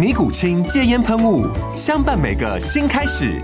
尼古清戒烟喷雾，相伴每个新开始。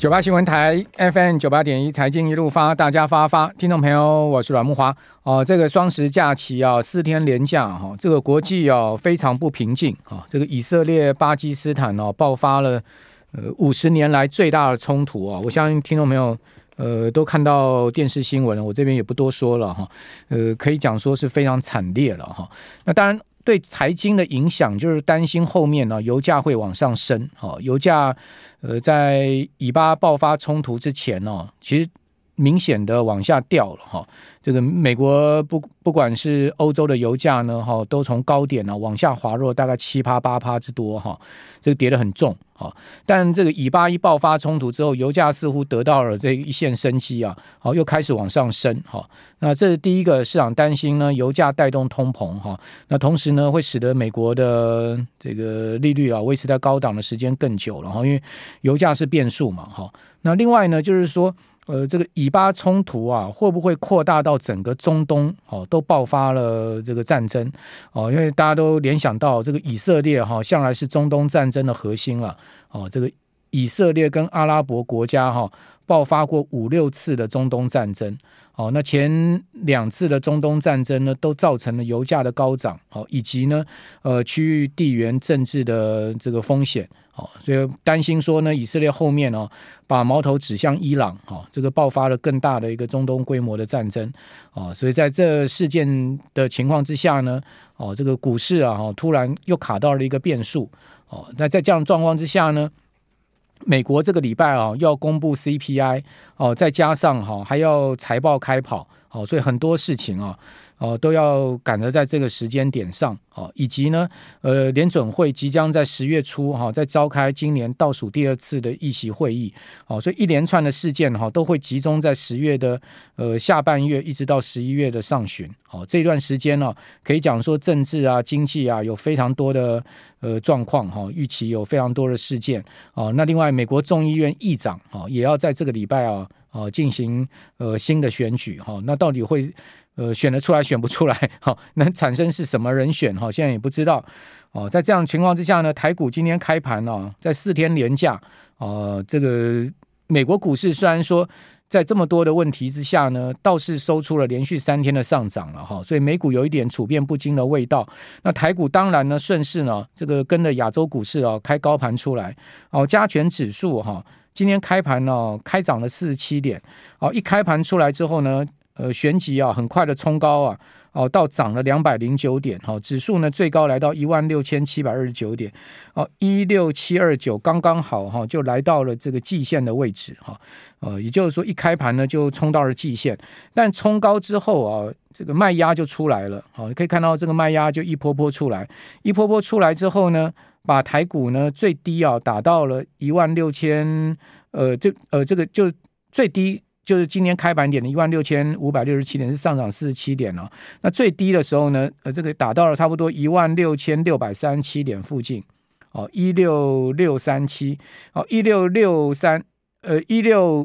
九八新闻台 FM 九八点一，财经一路发，大家发发。听众朋友，我是阮木华。哦，这个双十假期啊，四天连假哈，这个国际啊非常不平静啊。这个以色列、巴基斯坦哦、爆发了呃五十年来最大的冲突啊。我相信听众朋友呃都看到电视新闻了，我这边也不多说了哈。呃，可以讲说是非常惨烈了哈。那当然。对财经的影响，就是担心后面呢，油价会往上升。哈，油价，呃，在以巴爆发冲突之前呢，其实明显的往下掉了。哈，这个美国不不管是欧洲的油价呢，哈，都从高点呢往下滑落，大概七趴八趴之多。哈，这个跌得很重。哈，但这个以巴一爆发冲突之后，油价似乎得到了这一线生机啊，好，又开始往上升。哈，那这是第一个市场担心呢，油价带动通膨哈，那同时呢，会使得美国的这个利率啊维持在高档的时间更久了哈，因为油价是变数嘛哈。那另外呢，就是说。呃，这个以巴冲突啊，会不会扩大到整个中东？哦，都爆发了这个战争哦，因为大家都联想到这个以色列哈，向来是中东战争的核心了。哦，这个以色列跟阿拉伯国家哈爆发过五六次的中东战争。哦，那前两次的中东战争呢，都造成了油价的高涨。哦，以及呢，呃，区域地缘政治的这个风险。哦，所以担心说呢，以色列后面哦，把矛头指向伊朗，哈，这个爆发了更大的一个中东规模的战争，哦，所以在这事件的情况之下呢，哦，这个股市啊，哦突然又卡到了一个变数，哦，那在这样状况之下呢，美国这个礼拜啊要公布 CPI，哦，再加上哈还要财报开跑，哦，所以很多事情啊。哦，都要赶着在这个时间点上，哦，以及呢，呃，联准会即将在十月初哈，在召开今年倒数第二次的议席会议，哦，所以一连串的事件哈，都会集中在十月的呃下半月，一直到十一月的上旬，哦，这段时间呢，可以讲说政治啊、经济啊有非常多的呃状况哈，预期有非常多的事件，哦，那另外美国众议院议长啊，也要在这个礼拜啊，哦，进行呃新的选举哈，那到底会？呃，选得出来，选不出来，好，能产生是什么人选？哈，现在也不知道。哦，在这样的情况之下呢，台股今天开盘呢，在四天连假，哦，这个美国股市虽然说在这么多的问题之下呢，倒是收出了连续三天的上涨了哈，所以美股有一点处变不惊的味道。那台股当然呢，顺势呢，这个跟着亚洲股市啊开高盘出来，哦，加权指数哈，今天开盘呢开涨了四十七点，哦，一开盘出来之后呢。呃，旋即啊，很快的冲高啊，哦，到涨了两百零九点，哈，指数呢最高来到一万六千七百二十九点，哦，一六七二九，刚刚好哈，就来到了这个季线的位置，哈，呃，也就是说一开盘呢就冲到了季线，但冲高之后啊，这个卖压就出来了，好，你可以看到这个卖压就一波波出来，一波波出来之后呢，把台股呢最低啊打到了一万六千，呃，就呃这个就最低。就是今天开盘点的一万六千五百六十七点是上涨四十七点哦，那最低的时候呢，呃，这个打到了差不多一万六千六百三十七点附近，哦，一六六三七，哦，一六六三，呃，一六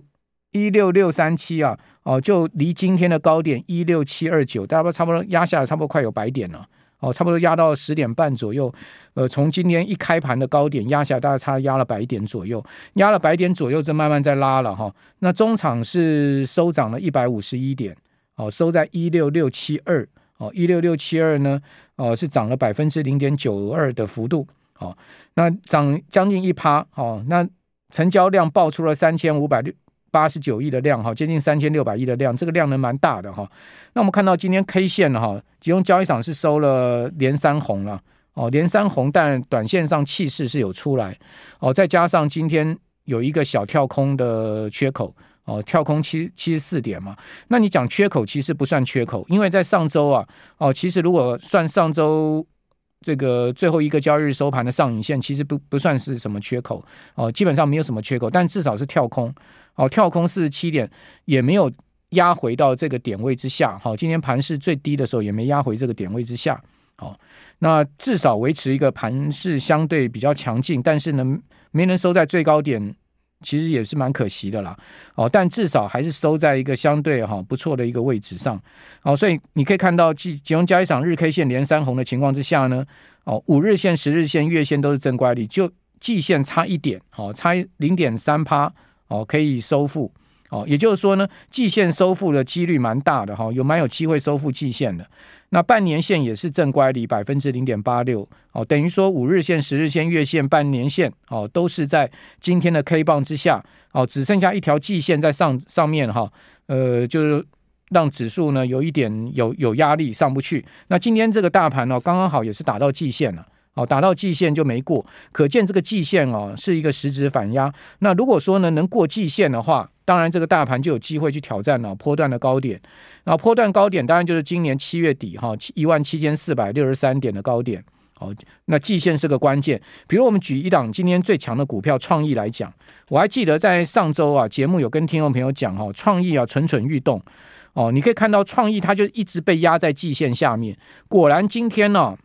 一六六三七啊，哦，就离今天的高点一六七二九，大概差不多压下来，差不多快有百点了。哦，差不多压到十点半左右，呃，从今天一开盘的高点压下来，大概差压了百点左右，压了百点左右，就慢慢在拉了哈。那中场是收涨了一百五十一点，哦，收在一六六七二，哦，一六六七二呢，哦，是涨了百分之零点九二的幅度，哦，那涨将近一趴，哦，那成交量爆出了三千五百六八十九亿的量哈，接近三千六百亿的量，这个量能蛮大的哈。那我们看到今天 K 线哈，集中交易场是收了连三红了哦，连三红，但短线上气势是有出来哦，再加上今天有一个小跳空的缺口哦，跳空七七十四点嘛。那你讲缺口其实不算缺口，因为在上周啊哦，其实如果算上周。这个最后一个交易日收盘的上影线其实不不算是什么缺口哦，基本上没有什么缺口，但至少是跳空哦，跳空四十七点也没有压回到这个点位之下，好，今天盘势最低的时候也没压回这个点位之下，好，那至少维持一个盘势相对比较强劲，但是呢没能收在最高点。其实也是蛮可惜的啦，哦，但至少还是收在一个相对哈不错的一个位置上，哦，所以你可以看到，集集中交易场日 K 线连三红的情况之下呢，哦，五日线、十日线、月线都是正乖离，就季线差一点，哦，差零点三趴，哦，可以收复。哦，也就是说呢，季线收复的几率蛮大的哈，有蛮有机会收复季线的。那半年线也是正乖离百分之零点八六，哦，等于说五日线、十日线、月线、半年线哦，都是在今天的 K 棒之下，哦，只剩下一条季线在上上面哈，呃，就是让指数呢有一点有有压力上不去。那今天这个大盘呢，刚刚好也是打到季线了。哦，打到季线就没过，可见这个季线哦是一个实质反压。那如果说呢能过季线的话，当然这个大盘就有机会去挑战了波段的高点。然后波段高点当然就是今年七月底哈一万七千四百六十三点的高点。哦，那季线是个关键。比如我们举一档今天最强的股票创意来讲，我还记得在上周啊节目有跟听众朋友讲哈，创意啊蠢蠢欲动。哦，你可以看到创意它就一直被压在季线下面。果然今天呢。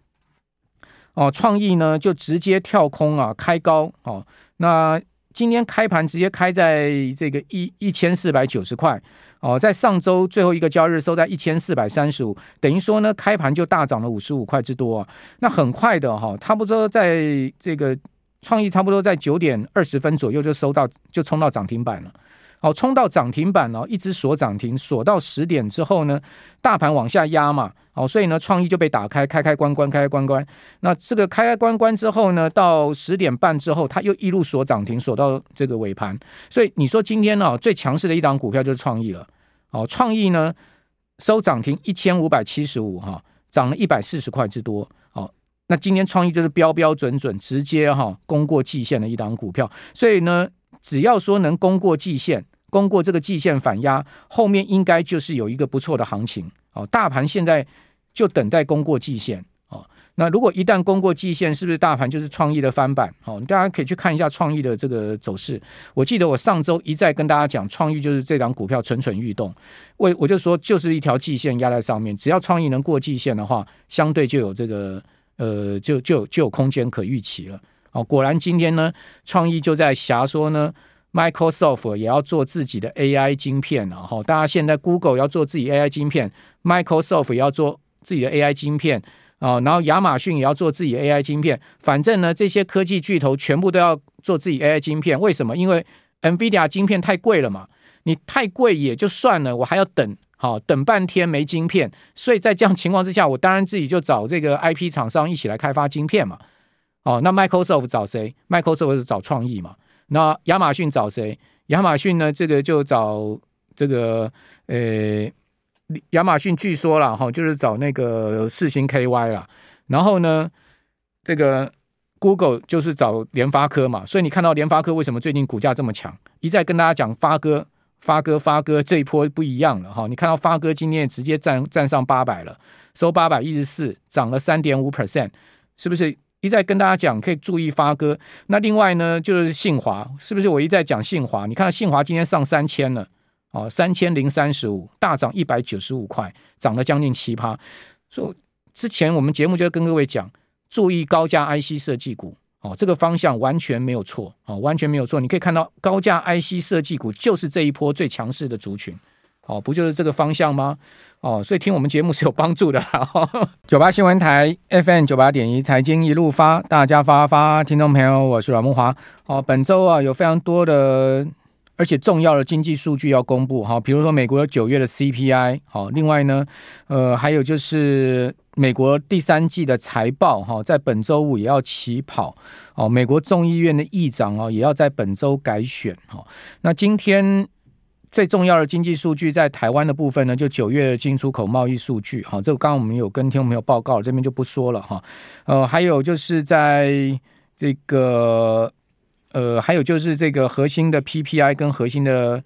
哦，创意呢就直接跳空啊，开高哦。那今天开盘直接开在这个一一千四百九十块哦，在上周最后一个交易日收在一千四百三十五，等于说呢开盘就大涨了五十五块之多啊。那很快的哈、差不多在这个创意差不多在九点二十分左右就收到，就冲到涨停板了。好，冲到涨停板哦，一直锁涨停，锁到十点之后呢，大盘往下压嘛，好，所以呢，创意就被打开，开开关关，开开关关。那这个开开关关之后呢，到十点半之后，它又一路锁涨停，锁到这个尾盘。所以你说今天呢，最强势的一档股票就是创意了。哦，创意呢收涨停一千五百七十五哈，涨了一百四十块之多。哦，那今天创意就是标标准准，直接哈攻过季线的一档股票。所以呢。只要说能攻过季线，攻过这个季线反压，后面应该就是有一个不错的行情哦。大盘现在就等待攻过季线哦。那如果一旦攻过季线，是不是大盘就是创意的翻版？哦，大家可以去看一下创意的这个走势。我记得我上周一再跟大家讲，创意就是这档股票蠢蠢欲动。我我就说，就是一条季线压在上面，只要创意能过季线的话，相对就有这个呃，就就就有空间可预期了。哦，果然今天呢，创意就在瞎说呢，Microsoft 也要做自己的 AI 晶片了。哈，大家现在 Google 要做自己 AI 晶片，Microsoft 也要做自己的 AI 晶片啊，然后亚马逊也要做自己 AI 晶片。反正呢，这些科技巨头全部都要做自己 AI 晶片。为什么？因为 NVIDIA 晶片太贵了嘛。你太贵也就算了，我还要等，好等半天没晶片。所以在这样情况之下，我当然自己就找这个 IP 厂商一起来开发晶片嘛。哦，那 Microsoft 找谁？Microsoft 是找创意嘛？那亚马逊找谁？亚马逊呢？这个就找这个呃，亚马逊据说了哈，就是找那个四星 KY 了。然后呢，这个 Google 就是找联发科嘛。所以你看到联发科为什么最近股价这么强？一再跟大家讲发哥、发哥、发哥这一波不一样了哈。你看到发哥今天直接站站上八百了，收八百一十四，涨了三点五 percent，是不是？一再跟大家讲，可以注意发哥。那另外呢，就是信华，是不是？我一再讲信华，你看信华今天上三千了，哦，三千零三十五，大涨一百九十五块，涨了将近七趴。所以之前我们节目就跟各位讲，注意高价 IC 设计股，哦，这个方向完全没有错，哦，完全没有错。你可以看到高价 IC 设计股就是这一波最强势的族群。哦，不就是这个方向吗？哦，所以听我们节目是有帮助的啦。九八新闻台 FM 九八点一财经一路发，大家发发，听众朋友，我是阮慕驊。哦，本周啊有非常多的而且重要的经济数据要公布哈，比如说美国九月的 CPI，好，另外呢，呃，还有就是美国第三季的财报哈，在本周五也要起跑。哦，美国众议院的议长哦也要在本周改选哈。那今天。最重要的经济数据在台湾的部分呢，就九月进出口贸易数据，哈，这个刚刚我们有跟听众朋友报告，这边就不说了哈。呃，还有就是在这个，呃，还有就是这个核心的 PPI 跟核心的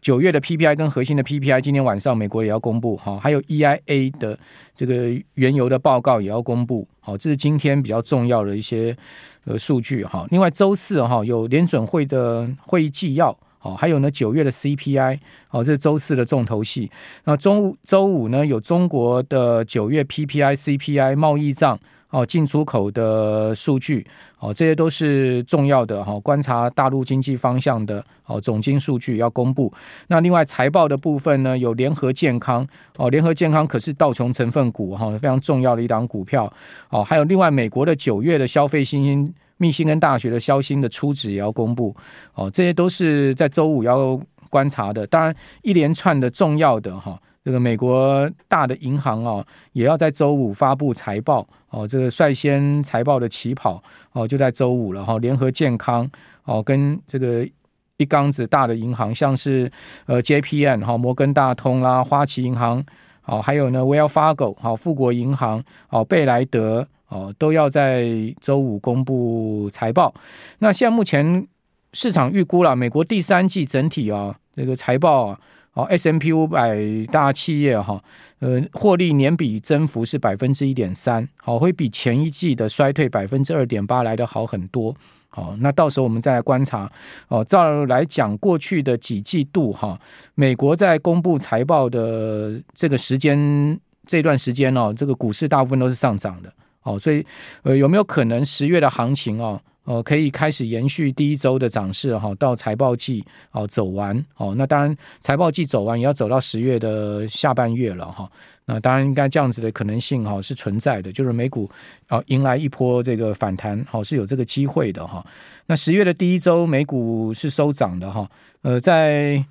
九月的 PPI 跟核心的 PPI，今天晚上美国也要公布哈，还有 EIA 的这个原油的报告也要公布，好，这是今天比较重要的一些呃数据哈。另外周四哈有联准会的会议纪要。哦，还有呢，九月的 CPI，哦，这是周四的重头戏。那周周五呢，有中国的九月 PPI、CPI、贸易账，哦，进出口的数据，哦，这些都是重要的哈。观察大陆经济方向的哦，总经数据要公布。那另外财报的部分呢，有联合健康，哦，联合健康可是道琼成分股哈，非常重要的一档股票。哦，还有另外美国的九月的消费信心。密西根大学的消息的初值也要公布，哦，这些都是在周五要观察的。当然，一连串的重要的哈，这个美国大的银行啊，也要在周五发布财报。哦，这个率先财报的起跑哦，就在周五了哈。联合健康哦，跟这个一缸子大的银行，像是呃 JPM 哈，摩根大通啦，花旗银行，哦，还有呢 Wells Fargo 好，富国银行，哦，贝莱德。哦，都要在周五公布财报。那现在目前市场预估了，美国第三季整体啊，这个财报啊，哦 S M P 五百大企业哈，呃，获利年比增幅是百分之一点三，好，会比前一季的衰退百分之二点八来得好很多。好，那到时候我们再来观察。哦，照来讲，过去的几季度哈，美国在公布财报的这个时间这段时间哦，这个股市大部分都是上涨的。哦，所以呃，有没有可能十月的行情哦，呃，可以开始延续第一周的涨势哈，到财报季哦走完哦，那当然财报季走完也要走到十月的下半月了哈。那当然应该这样子的可能性哈是存在的，就是美股啊迎来一波这个反弹，好是有这个机会的哈。那十月的第一周美股是收涨的哈，呃，在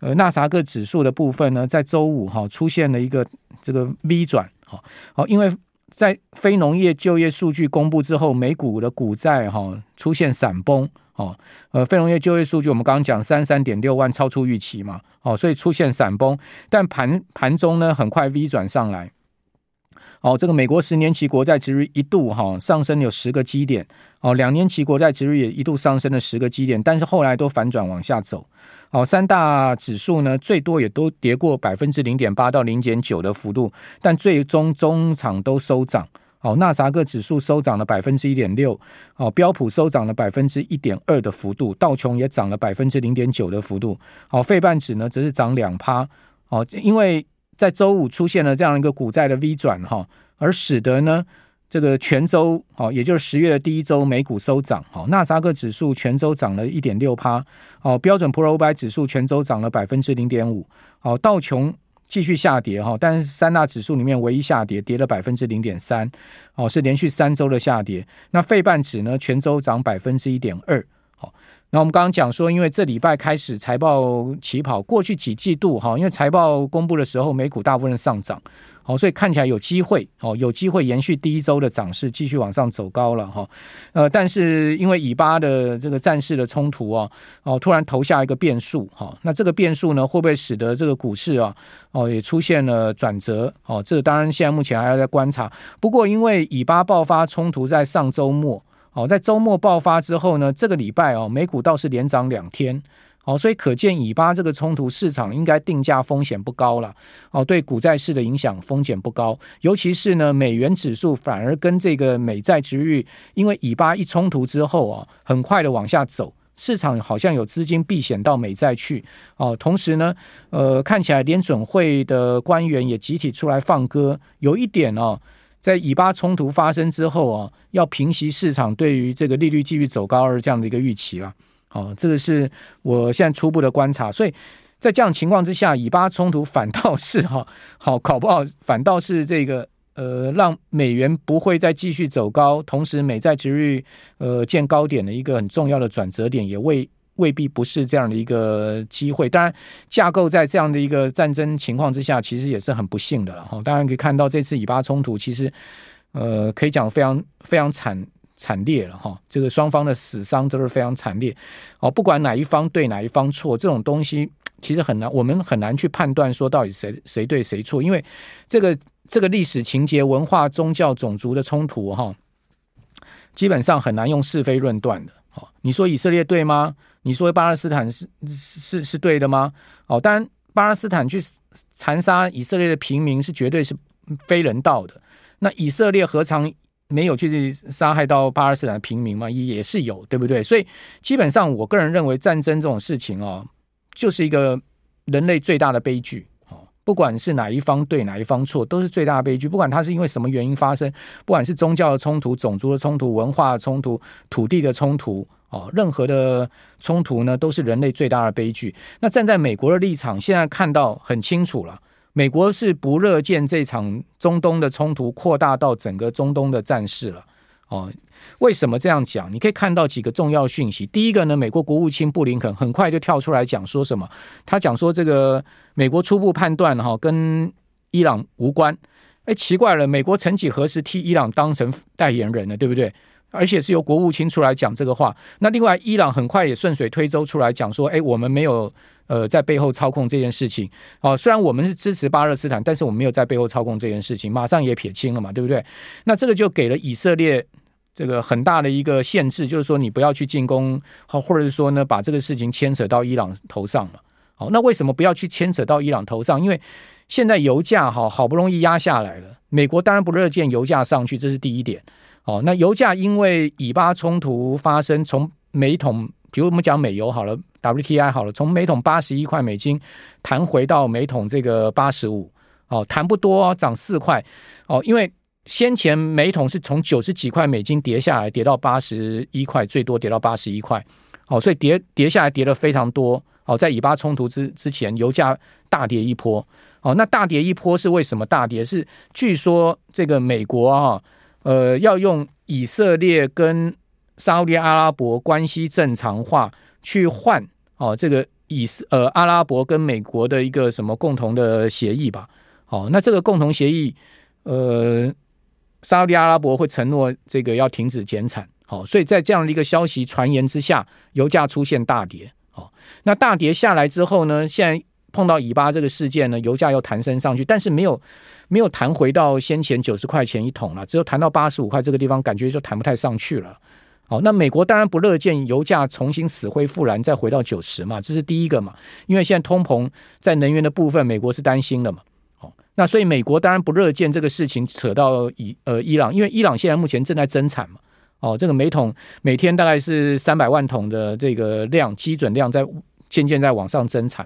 呃纳斯达克指数的部分呢，在周五哈出现了一个这个 V 转，好，好因为。在非农业就业数据公布之后，美股的股债哈出现闪崩哦，呃，非农业就业数据我们刚刚讲三三点六万超出预期嘛，哦，所以出现闪崩，但盘盘中呢很快 V 转上来，哦，这个美国十年期国债殖率一度哈上升有十个基点，哦，两年期国债殖率也一度上升了十个基点，但是后来都反转往下走。哦，三大指数呢，最多也都跌过百分之零点八到零点九的幅度，但最终中场都收涨。哦，纳斯达克指数收涨了百分之一点六，哦，标普收涨了百分之一点二的幅度，道琼也涨了百分之零点九的幅度。哦，费半指呢则是涨两趴。哦，因为在周五出现了这样一个股债的 V 转哈，而使得呢。这个全周，好，也就是十月的第一周，美股收涨，好，纳斯达克指数全周涨了一点六趴，好，标准普尔五百指数全周涨了百分之零点五，好，道琼继续下跌，哈，但是三大指数里面唯一下跌，跌了百分之零点三，哦，是连续三周的下跌。那费半指呢，全周涨百分之一点二，好。那我们刚刚讲说，因为这礼拜开始财报起跑，过去几季度哈，因为财报公布的时候，美股大部分上涨，好，所以看起来有机会，哦，有机会延续第一周的涨势，继续往上走高了哈。呃，但是因为以巴的这个战事的冲突啊，哦，突然投下一个变数哈，那这个变数呢，会不会使得这个股市啊，哦，也出现了转折？哦，这当然现在目前还要再观察。不过因为以巴爆发冲突在上周末。哦，在周末爆发之后呢，这个礼拜哦，美股倒是连涨两天，哦，所以可见以巴这个冲突市场应该定价风险不高了，哦，对股债市的影响风险不高，尤其是呢，美元指数反而跟这个美债殖率，因为以巴一冲突之后啊，很快的往下走，市场好像有资金避险到美债去，哦，同时呢，呃，看起来联准会的官员也集体出来放歌，有一点哦。在以巴冲突发生之后啊，要平息市场对于这个利率继续走高而这样的一个预期了。哦，这个是我现在初步的观察。所以在这样情况之下，以巴冲突反倒是哈好搞不好，反倒是这个呃，让美元不会再继续走高，同时美债殖率呃见高点的一个很重要的转折点，也未。未必不是这样的一个机会，当然架构在这样的一个战争情况之下，其实也是很不幸的了哈。当然可以看到这次以巴冲突，其实呃可以讲非常非常惨惨烈了哈。这个双方的死伤都是非常惨烈哦，不管哪一方对哪一方错，这种东西 其实很难，我们很难去判断说到底谁谁对谁错，因为这个这个历史情节、文化、宗教、种族的冲突，哈，基本上很难用是非论断的。好，你说以色列对吗？你说巴勒斯坦是是是对的吗？哦，当然，巴勒斯坦去残杀以色列的平民是绝对是非人道的。那以色列何尝没有去杀害到巴勒斯坦的平民吗？也是有，对不对？所以基本上，我个人认为战争这种事情哦。就是一个人类最大的悲剧，哦，不管是哪一方对哪一方错，都是最大的悲剧。不管它是因为什么原因发生，不管是宗教的冲突、种族的冲突、文化的冲突、土地的冲突，哦，任何的冲突呢，都是人类最大的悲剧。那站在美国的立场，现在看到很清楚了，美国是不乐见这场中东的冲突扩大到整个中东的战事了。哦，为什么这样讲？你可以看到几个重要讯息。第一个呢，美国国务卿布林肯很快就跳出来讲说什么？他讲说这个美国初步判断哈，跟伊朗无关。哎，奇怪了，美国曾几何时替伊朗当成代言人呢？对不对？而且是由国务卿出来讲这个话。那另外，伊朗很快也顺水推舟出来讲说，哎，我们没有呃在背后操控这件事情。哦，虽然我们是支持巴勒斯坦，但是我们没有在背后操控这件事情，马上也撇清了嘛，对不对？那这个就给了以色列。这个很大的一个限制，就是说你不要去进攻，好，或者是说呢，把这个事情牵扯到伊朗头上嘛。好，那为什么不要去牵扯到伊朗头上？因为现在油价哈好不容易压下来了，美国当然不乐见油价上去，这是第一点。哦，那油价因为以巴冲突发生，从每桶，比如我们讲美油好了，WTI 好了，从每桶八十一块美金弹回到每桶这个八十五，哦，弹不多，涨四块，哦，因为。先前每桶是从九十几块美金跌下来，跌到八十一块，最多跌到八十一块。哦，所以跌跌下来跌了非常多。哦，在以巴冲突之之前，油价大跌一波。哦，那大跌一波是为什么大跌？是据说这个美国啊，呃，要用以色列跟沙乌阿拉伯关系正常化去换哦，这个以色呃阿拉伯跟美国的一个什么共同的协议吧。哦，那这个共同协议呃。沙特阿拉伯会承诺这个要停止减产，好，所以在这样的一个消息传言之下，油价出现大跌，好，那大跌下来之后呢，现在碰到以巴这个事件呢，油价又弹升上去，但是没有没有弹回到先前九十块钱一桶了，只有弹到八十五块这个地方，感觉就弹不太上去了，好，那美国当然不乐见油价重新死灰复燃，再回到九十嘛，这是第一个嘛，因为现在通膨在能源的部分，美国是担心的嘛。哦那所以美国当然不乐见这个事情扯到伊呃伊朗，因为伊朗现在目前正在增产嘛，哦，这个每桶每天大概是三百万桶的这个量基准量在渐渐在往上增产，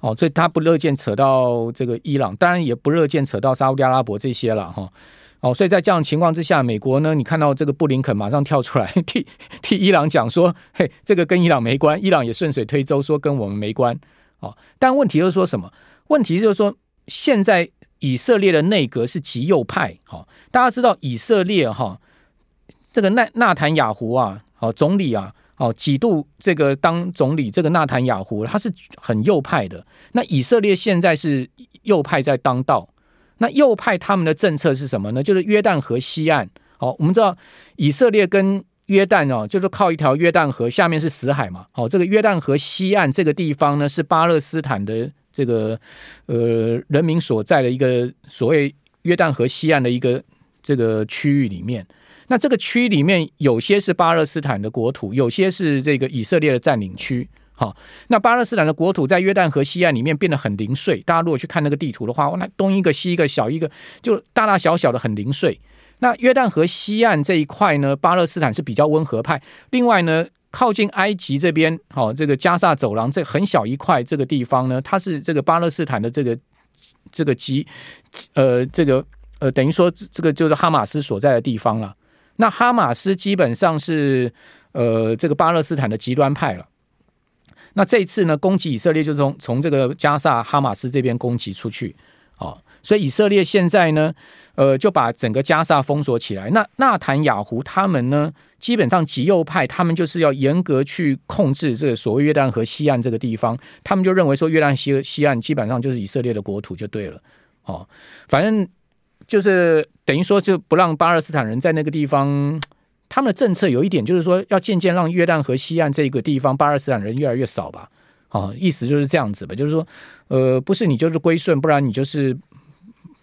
哦，所以他不乐见扯到这个伊朗，当然也不乐见扯到沙乌地阿拉伯这些了哈，哦，所以在这样的情况之下，美国呢，你看到这个布林肯马上跳出来 替替伊朗讲说，嘿，这个跟伊朗没关，伊朗也顺水推舟说跟我们没关，哦，但问题就是说什么？问题就是说。现在以色列的内阁是极右派，哈，大家知道以色列哈，这个纳纳坦雅胡啊，好总理啊，哦几度这个当总理，这个纳坦雅胡他是很右派的。那以色列现在是右派在当道，那右派他们的政策是什么呢？就是约旦河西岸，好，我们知道以色列跟约旦哦，就是靠一条约旦河，下面是死海嘛，好，这个约旦河西岸这个地方呢，是巴勒斯坦的。这个呃，人民所在的一个所谓约旦河西岸的一个这个区域里面，那这个区里面有些是巴勒斯坦的国土，有些是这个以色列的占领区。好，那巴勒斯坦的国土在约旦河西岸里面变得很零碎。大家如果去看那个地图的话，那东一个西一个小一个，就大大小小的很零碎。那约旦河西岸这一块呢，巴勒斯坦是比较温和派。另外呢。靠近埃及这边，好，这个加萨走廊这很小一块这个地方呢，它是这个巴勒斯坦的这个这个基，呃，这个呃，等于说这个就是哈马斯所在的地方了。那哈马斯基本上是呃这个巴勒斯坦的极端派了。那这次呢，攻击以色列就从从这个加萨哈马斯这边攻击出去，哦，所以以色列现在呢，呃，就把整个加萨封锁起来。那纳坦雅胡他们呢？基本上极右派，他们就是要严格去控制这个所谓约旦河西岸这个地方，他们就认为说约旦西西岸基本上就是以色列的国土就对了，哦，反正就是等于说就不让巴勒斯坦人在那个地方，他们的政策有一点就是说要渐渐让约旦河西岸这个地方巴勒斯坦人越来越少吧，哦，意思就是这样子吧，就是说，呃，不是你就是归顺，不然你就是，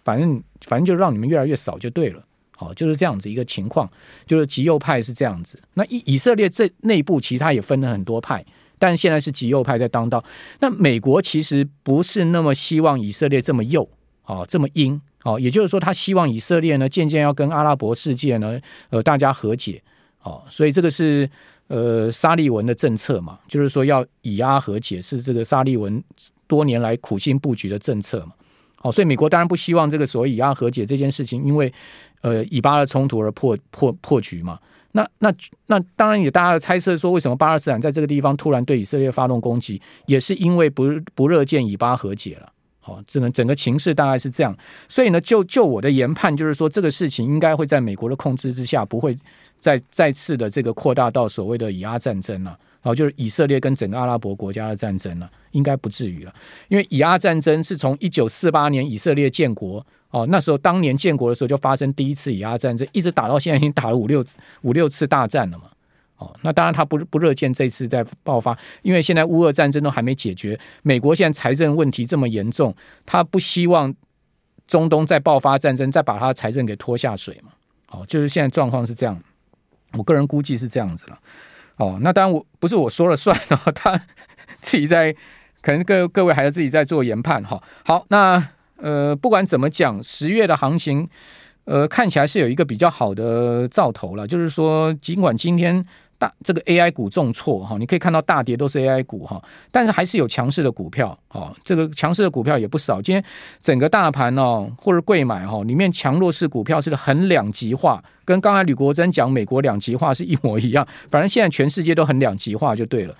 反正反正就让你们越来越少就对了。好，就是这样子一个情况，就是极右派是这样子。那以以色列这内部，其他也分了很多派，但现在是极右派在当道。那美国其实不是那么希望以色列这么右，哦，这么阴，哦，也就是说，他希望以色列呢，渐渐要跟阿拉伯世界呢，呃，大家和解，哦，所以这个是呃沙利文的政策嘛，就是说要以阿和解，是这个沙利文多年来苦心布局的政策嘛。哦，所以美国当然不希望这个所谓以阿和解这件事情，因为呃以巴的冲突而破破破局嘛。那那那当然也大家猜测说，为什么巴勒斯坦在这个地方突然对以色列发动攻击，也是因为不不乐见以巴和解了。好，整个整个情势大概是这样。所以呢，就就我的研判，就是说这个事情应该会在美国的控制之下，不会再再次的这个扩大到所谓的以阿战争了。好，就是以色列跟整个阿拉伯国家的战争了，应该不至于了。因为以阿战争是从一九四八年以色列建国哦，那时候当年建国的时候就发生第一次以阿战争，一直打到现在已经打了五六五六次大战了嘛。哦，那当然他不不热见这次在爆发，因为现在乌俄战争都还没解决，美国现在财政问题这么严重，他不希望中东再爆发战争，再把他的财政给拖下水嘛。哦，就是现在状况是这样，我个人估计是这样子了。哦，那当然我不是我说了算哦，他自己在，可能各各位还要自己在做研判哈。好，那呃，不管怎么讲，十月的行情，呃，看起来是有一个比较好的兆头了，就是说，尽管今天。大这个 AI 股重挫哈，你可以看到大跌都是 AI 股哈，但是还是有强势的股票哦，这个强势的股票也不少。今天整个大盘哦，或者贵买哈，里面强弱势股票是很两极化，跟刚才吕国珍讲美国两极化是一模一样。反正现在全世界都很两极化就对了。